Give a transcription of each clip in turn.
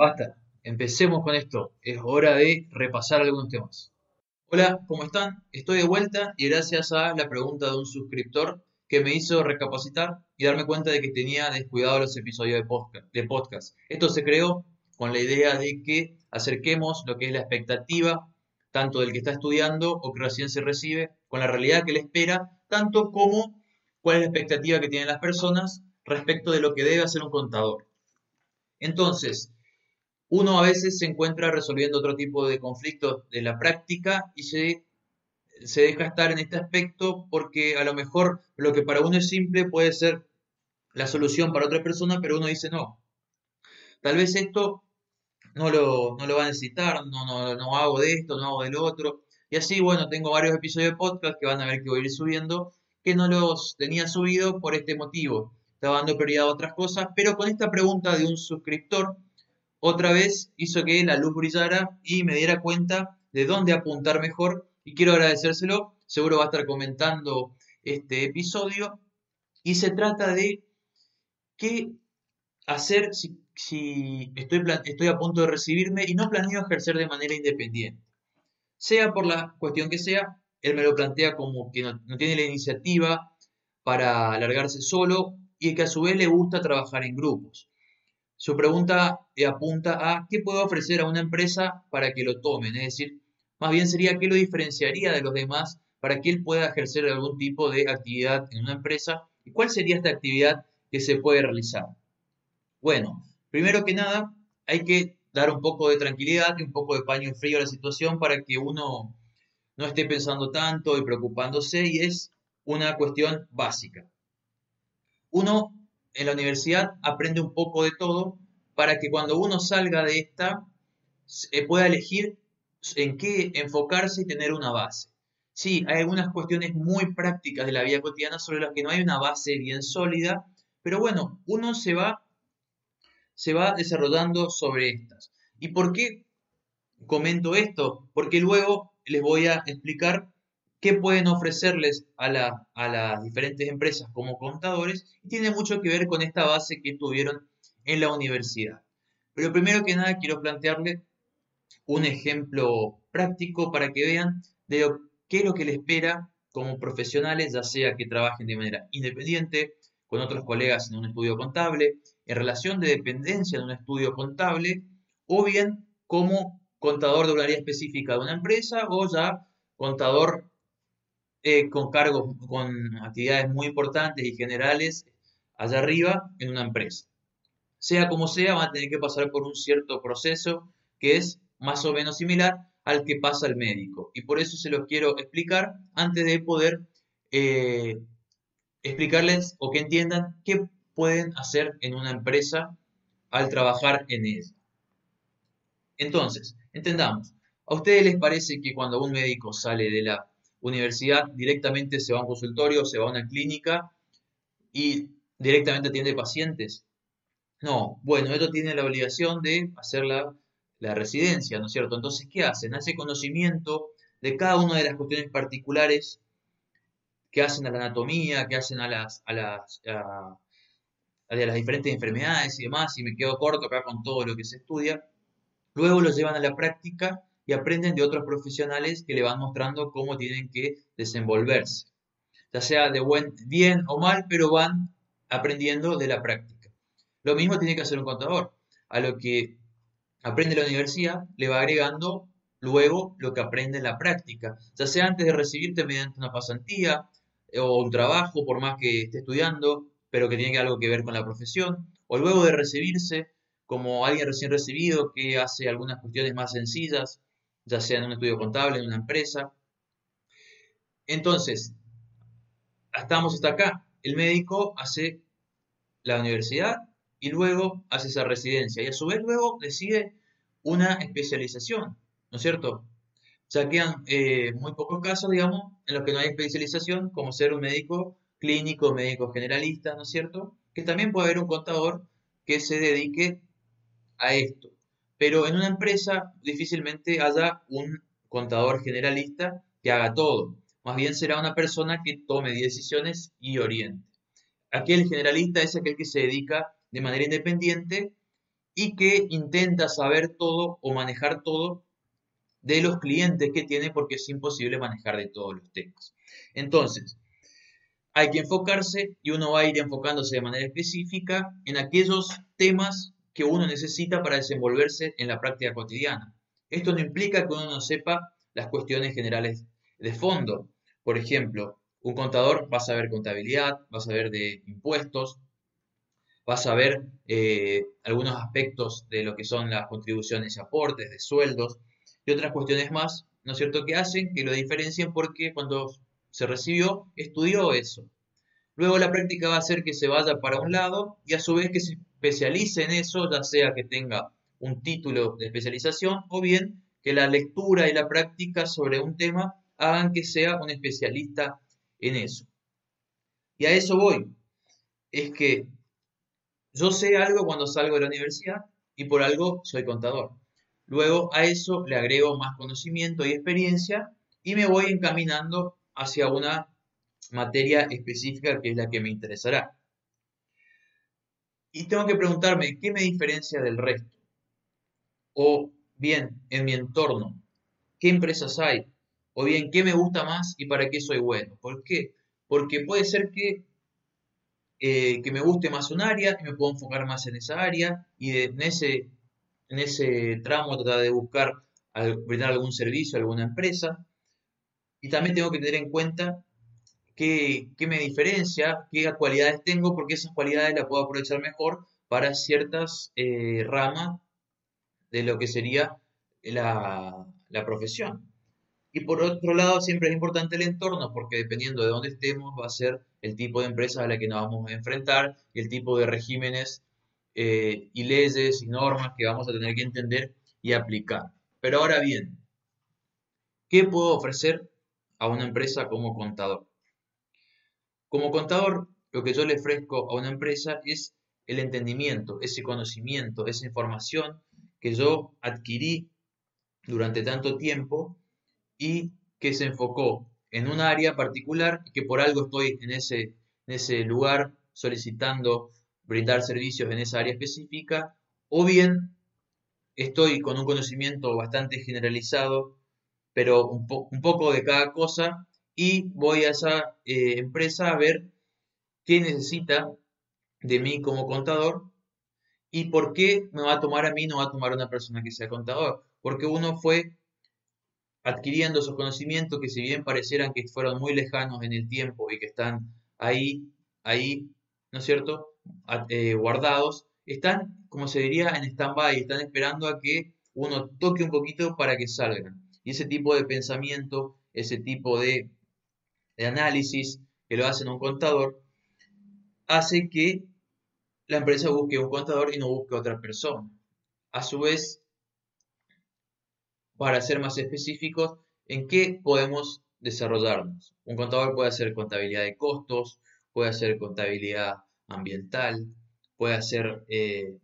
Basta, empecemos con esto. Es hora de repasar algunos temas. Hola, ¿cómo están? Estoy de vuelta y gracias a la pregunta de un suscriptor que me hizo recapacitar y darme cuenta de que tenía descuidado los episodios de podcast. Esto se creó con la idea de que acerquemos lo que es la expectativa tanto del que está estudiando o que recién se recibe con la realidad que le espera, tanto como cuál es la expectativa que tienen las personas respecto de lo que debe hacer un contador. Entonces, uno a veces se encuentra resolviendo otro tipo de conflictos de la práctica y se, se deja estar en este aspecto porque a lo mejor lo que para uno es simple puede ser la solución para otra persona, pero uno dice no. Tal vez esto no lo, no lo va a necesitar, no, no, no hago de esto, no hago del otro. Y así, bueno, tengo varios episodios de podcast que van a ver que voy a ir subiendo, que no los tenía subido por este motivo. Estaba dando prioridad a otras cosas, pero con esta pregunta de un suscriptor, otra vez hizo que la luz brillara y me diera cuenta de dónde apuntar mejor y quiero agradecérselo. Seguro va a estar comentando este episodio y se trata de qué hacer si, estoy, estoy a punto de recibirme y no planeo ejercer de manera independiente. Sea por la cuestión que sea, él me lo plantea como que no, no tiene la iniciativa para alargarse solo y que a su vez le gusta trabajar en grupos. Su pregunta apunta a qué puedo ofrecer a una empresa para que lo tomen, es decir, más bien sería qué lo diferenciaría de los demás para que él pueda ejercer algún tipo de actividad en una empresa y cuál sería esta actividad que se puede realizar. Bueno, primero que nada, hay que dar un poco de tranquilidad y un poco de paño frío a la situación para que uno no esté pensando tanto y preocupándose y es una cuestión básica. Uno en la universidad aprende un poco de todo para que cuando uno salga de esta eh, pueda elegir en qué enfocarse y tener una base. Sí, hay algunas cuestiones muy prácticas de la vida cotidiana sobre las que no hay una base bien sólida, pero bueno, uno se va, se va desarrollando sobre estas. ¿Y por qué comento esto? Porque luego les voy a explicar qué pueden ofrecerles a, las diferentes empresas como contadores y tiene mucho que ver con esta base que tuvieron en la universidad. Pero primero que nada quiero plantearles un ejemplo práctico para que vean de qué es lo que les espera como profesionales, ya sea que trabajen de manera independiente, con otros colegas en un estudio contable, en relación de dependencia en un estudio contable, o bien como contador de un área específica de una empresa o ya contador eh, con cargos, con actividades muy importantes y generales allá arriba en una empresa. Sea como sea, van a tener que pasar por un cierto proceso que es más o menos similar al que pasa el médico. Y por eso se los quiero explicar antes de poder eh, explicarles o que entiendan qué pueden hacer en una empresa al trabajar en ella. Entonces, entendamos, ¿a ustedes les parece que cuando un médico sale de la universidad directamente se va a un consultorio, se va a una clínica y directamente atiende pacientes. No, bueno, esto tiene la obligación de hacer la, residencia, ¿no es cierto? Entonces, ¿qué hacen? Hace conocimiento de cada una de las cuestiones particulares que hacen a la anatomía, que hacen a las, a las, a, las diferentes enfermedades y demás, y me quedo corto acá con todo lo que se estudia. Luego lo llevan a la práctica y aprenden de otros profesionales que le van mostrando cómo tienen que desenvolverse. Ya sea de buen, bien o mal, pero van aprendiendo de la práctica. Lo mismo tiene que hacer un contador. A lo que aprende la universidad, le va agregando luego lo que aprende en la práctica. Ya sea antes de recibirte mediante una pasantía eh, o un trabajo, por más que esté estudiando, pero que tiene algo que ver con la profesión, o luego de recibirse como alguien recién recibido que hace algunas cuestiones más sencillas ya sea en un estudio contable, en una empresa. Entonces, estamos hasta acá. El médico hace la universidad y luego hace esa residencia y a su vez luego decide una especialización, ¿no es cierto? Ya quedan eh, muy pocos casos, digamos, en los que no hay especialización, como ser un médico clínico, médico generalista, ¿no es cierto? Que también puede haber un contador que se dedique a esto. Pero en una empresa difícilmente haya un contador generalista que haga todo. Más bien será una persona que tome decisiones y oriente. Aquel generalista es aquel que se dedica de manera independiente y que intenta saber todo o manejar todo de los clientes que tiene porque es imposible manejar de todos los temas. Entonces, hay que enfocarse y uno va a ir enfocándose de manera específica en aquellos temas que uno necesita para desenvolverse en la práctica cotidiana. Esto no implica que uno no sepa las cuestiones generales de fondo. Por ejemplo, un contador va a saber contabilidad, va a saber de impuestos, va a saber eh, algunos aspectos de lo que son las contribuciones y aportes, de sueldos y otras cuestiones más, ¿no es cierto?, que hacen que lo diferencien porque cuando se recibió, estudió eso. Luego la práctica va a hacer que se vaya para un lado y a su vez que se especialice en eso, ya sea que tenga un título de especialización o bien que la lectura y la práctica sobre un tema hagan que sea un especialista en eso. Y a eso voy. Es que yo sé algo cuando salgo de la universidad y por algo soy contador. Luego a eso le agrego más conocimiento y experiencia y me voy encaminando hacia una materia específica que es la que me interesará. Y tengo que preguntarme, ¿qué me diferencia del resto? O bien, en mi entorno, ¿qué empresas hay? O bien, ¿qué me gusta más y para qué soy bueno? ¿Por qué? Porque puede ser que, eh, que me guste más un área y me puedo enfocar más en esa área y en, ese, en ese tramo tratar de buscar brindar algún servicio a alguna empresa. Y también tengo que tener en cuenta qué, me diferencia, qué cualidades tengo, porque esas cualidades las puedo aprovechar mejor para ciertas eh, ramas de lo que sería la, la profesión. Y por otro lado, siempre es importante el entorno, porque dependiendo de dónde estemos, va a ser el tipo de empresa a la que nos vamos a enfrentar y el tipo de regímenes eh, y leyes y normas que vamos a tener que entender y aplicar. Pero ahora bien, ¿qué puedo ofrecer a una empresa como contador? Como contador, lo que yo le ofrezco a una empresa es el entendimiento, ese conocimiento, esa información que yo adquirí durante tanto tiempo y que se enfocó en un área particular y que por algo estoy en ese, en ese lugar solicitando brindar servicios en esa área específica, o bien estoy con un conocimiento bastante generalizado, pero un, un poco de cada cosa, y voy a esa eh, empresa a ver qué necesita de mí como contador y por qué me va a tomar a mí, no va a tomar a una persona que sea contador. Porque uno fue adquiriendo esos conocimientos que si bien parecieran que fueron muy lejanos en el tiempo y que están ahí, ahí, ¿no es cierto?, eh, guardados, están, como se diría, en stand-by, están esperando a que uno toque un poquito para que salgan. Y ese tipo de pensamiento, ese tipo de, de análisis que lo hacen un contador, hace que la empresa busque un contador y no busque otra persona. A su vez, para ser más específicos, ¿en qué podemos desarrollarnos? Un contador puede hacer contabilidad de costos, puede hacer contabilidad ambiental, puede hacer eh,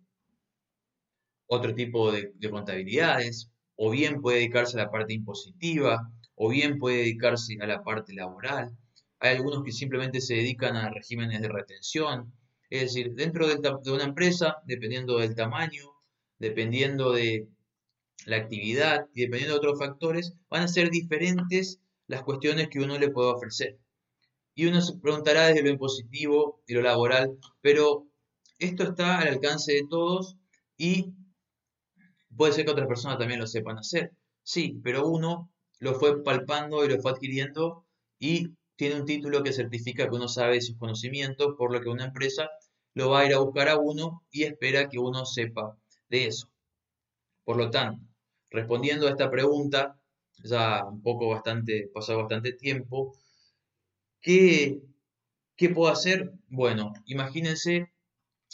otro tipo de, contabilidades, o bien puede dedicarse a la parte impositiva, o bien puede dedicarse a la parte laboral. Hay algunos que simplemente se dedican a regímenes de retención. Es decir, dentro de una empresa, dependiendo del tamaño, dependiendo de la actividad y dependiendo de otros factores, van a ser diferentes las cuestiones que uno le puede ofrecer. Y uno se preguntará desde lo impositivo y lo laboral, pero esto está al alcance de todos y puede ser que otras personas también lo sepan hacer. Sí, pero uno lo fue palpando y lo fue adquiriendo y tiene un título que certifica que uno sabe sus conocimientos, por lo que una empresa lo va a ir a buscar a uno y espera que uno sepa de eso. Por lo tanto, respondiendo a esta pregunta, ya un poco bastante, pasado bastante tiempo, ¿qué, ¿qué puedo hacer? Bueno, imagínense,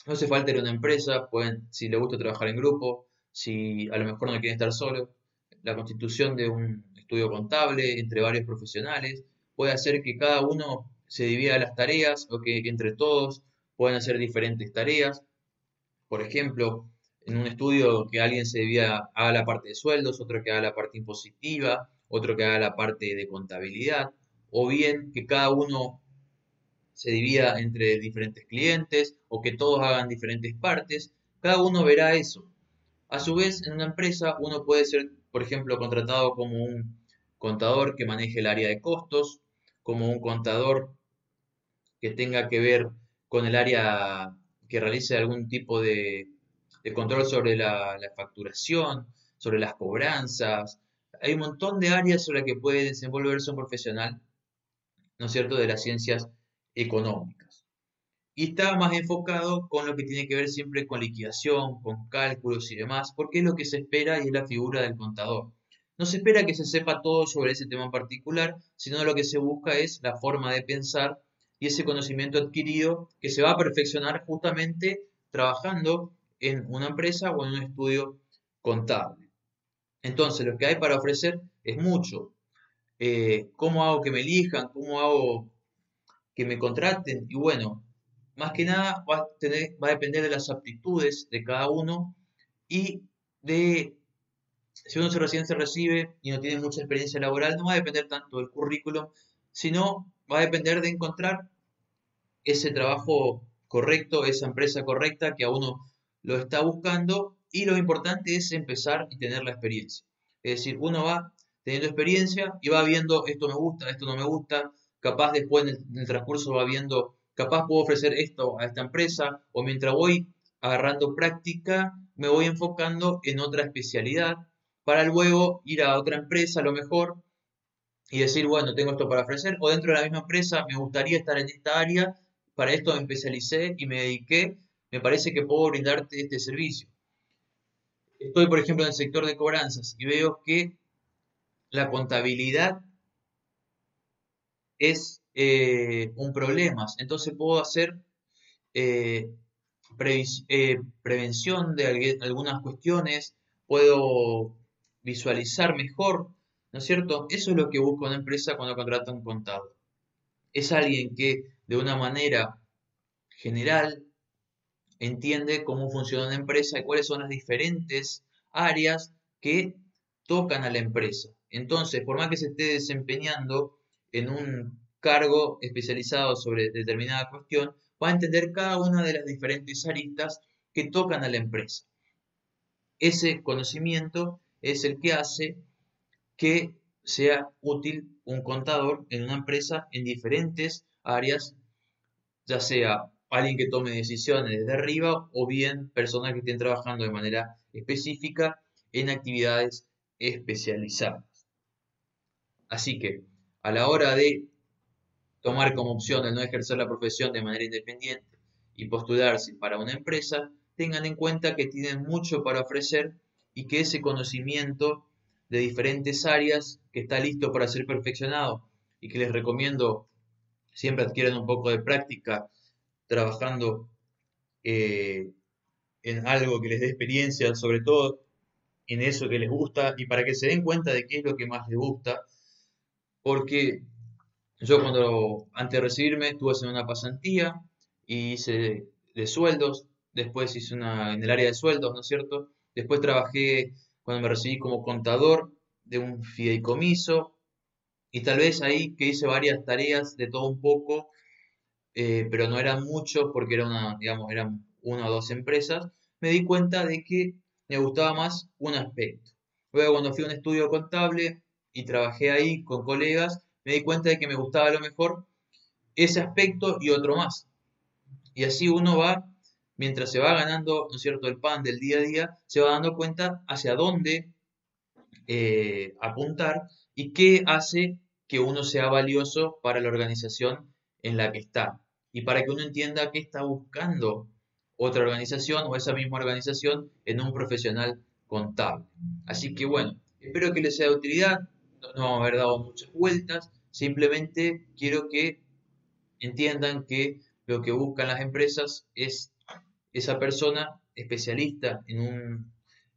no hace falta ir a una empresa, pueden, si le gusta trabajar en grupo, si a lo mejor no quieren estar solo, la constitución de un estudio contable entre varios profesionales puede hacer que cada uno se divida las tareas o que entre todos puedan hacer diferentes tareas. Por ejemplo, en un estudio que alguien se debía, haga la parte de sueldos, otro que haga la parte impositiva, otro que haga la parte de contabilidad, o bien que cada uno se divida entre diferentes clientes o que todos hagan diferentes partes, cada uno verá eso. A su vez, en una empresa uno puede ser, por ejemplo, contratado como un contador que maneje el área de costos, como un contador que tenga que ver con el área que realice algún tipo de, control sobre la, facturación, sobre las cobranzas. Hay un montón de áreas sobre las que puede desenvolverse un profesional, ¿no es cierto?, de las ciencias económicas. Y está más enfocado con lo que tiene que ver siempre con liquidación, con cálculos y demás, porque es lo que se espera y es la figura del contador. No se espera que se sepa todo sobre ese tema en particular, sino lo que se busca es la forma de pensar y ese conocimiento adquirido que se va a perfeccionar justamente trabajando en una empresa o en un estudio contable. Entonces, lo que hay para ofrecer es mucho. Eh, ¿Cómo hago que me elijan? ¿Cómo hago que me contraten? Y bueno, más que nada va a, va a depender de las aptitudes de cada uno y de si uno recién se recibe y no tiene mucha experiencia laboral, no va a depender tanto del currículum, sino va a depender de encontrar ese trabajo correcto, esa empresa correcta que a uno lo está buscando y lo importante es empezar y tener la experiencia. Es decir, uno va teniendo experiencia y va viendo esto me gusta, esto no me gusta, capaz después en el, transcurso va viendo, capaz puedo ofrecer esto a esta empresa o mientras voy agarrando práctica me voy enfocando en otra especialidad para luego ir a otra empresa a lo mejor y decir, bueno, tengo esto para ofrecer, o dentro de la misma empresa me gustaría estar en esta área, para esto me especialicé y me dediqué, me parece que puedo brindarte este servicio. Estoy, por ejemplo, en el sector de cobranzas y veo que la contabilidad es eh, un problema, entonces puedo hacer eh, eh, prevención de algunas cuestiones, puedo visualizar mejor, ¿no es cierto? Eso es lo que busca una empresa cuando contrata un contador. Es alguien que de una manera general entiende cómo funciona una empresa y cuáles son las diferentes áreas que tocan a la empresa. Entonces, por más que se esté desempeñando en un cargo especializado sobre determinada cuestión, va a entender cada una de las diferentes aristas que tocan a la empresa. Ese conocimiento es el que hace que sea útil un contador en una empresa en diferentes áreas, ya sea alguien que tome decisiones desde arriba o bien personas que estén trabajando de manera específica en actividades especializadas. Así que a la hora de tomar como opción el no ejercer la profesión de manera independiente y postularse para una empresa, tengan en cuenta que tienen mucho para ofrecer y que ese conocimiento de diferentes áreas que está listo para ser perfeccionado y que les recomiendo siempre adquieran un poco de práctica trabajando eh, en algo que les dé experiencia, sobre todo en eso que les gusta y para que se den cuenta de qué es lo que más les gusta, porque yo cuando antes de recibirme estuve haciendo una pasantía y hice de sueldos, después hice una en el área de sueldos, ¿no es cierto? Después trabajé cuando me recibí como contador de un fideicomiso y tal vez ahí que hice varias tareas de todo un poco, eh, pero no eran muchos porque era una, digamos, eran una o dos empresas, me di cuenta de que me gustaba más un aspecto. Luego cuando fui a un estudio contable y trabajé ahí con colegas, me di cuenta de que me gustaba a lo mejor ese aspecto y otro más. Y así uno va mientras se va ganando, ¿no es cierto?, el pan del día a día, se va dando cuenta hacia dónde eh, apuntar y qué hace que uno sea valioso para la organización en la que está y para que uno entienda qué está buscando otra organización o esa misma organización en un profesional contable. Así que bueno, espero que les sea de utilidad, no, no haber dado muchas vueltas, simplemente quiero que entiendan que lo que buscan las empresas es esa persona especialista en un,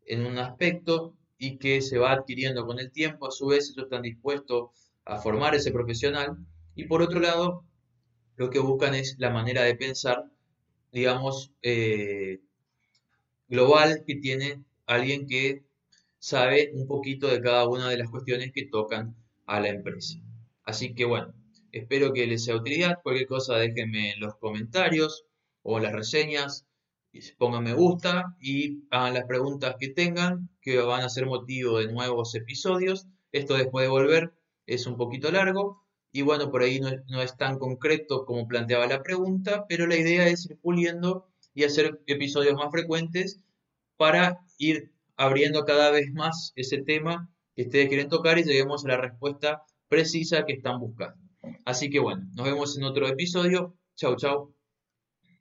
en un aspecto y que se va adquiriendo con el tiempo, a su vez ellos están dispuestos a formar ese profesional y por otro lado lo que buscan es la manera de pensar, digamos, eh, global que tiene alguien que sabe un poquito de cada una de las cuestiones que tocan a la empresa. Así que bueno, espero que les sea utilidad. Cualquier cosa déjenme en los comentarios o las reseñas pongan me gusta y hagan las preguntas que tengan, que van a ser motivo de nuevos episodios. Esto después de volver es un poquito largo y bueno, por ahí no, es tan concreto como planteaba la pregunta, pero la idea es ir puliendo y hacer episodios más frecuentes para ir abriendo cada vez más ese tema que ustedes quieren tocar y lleguemos a la respuesta precisa que están buscando. Así que bueno, nos vemos en otro episodio. Chau, chau.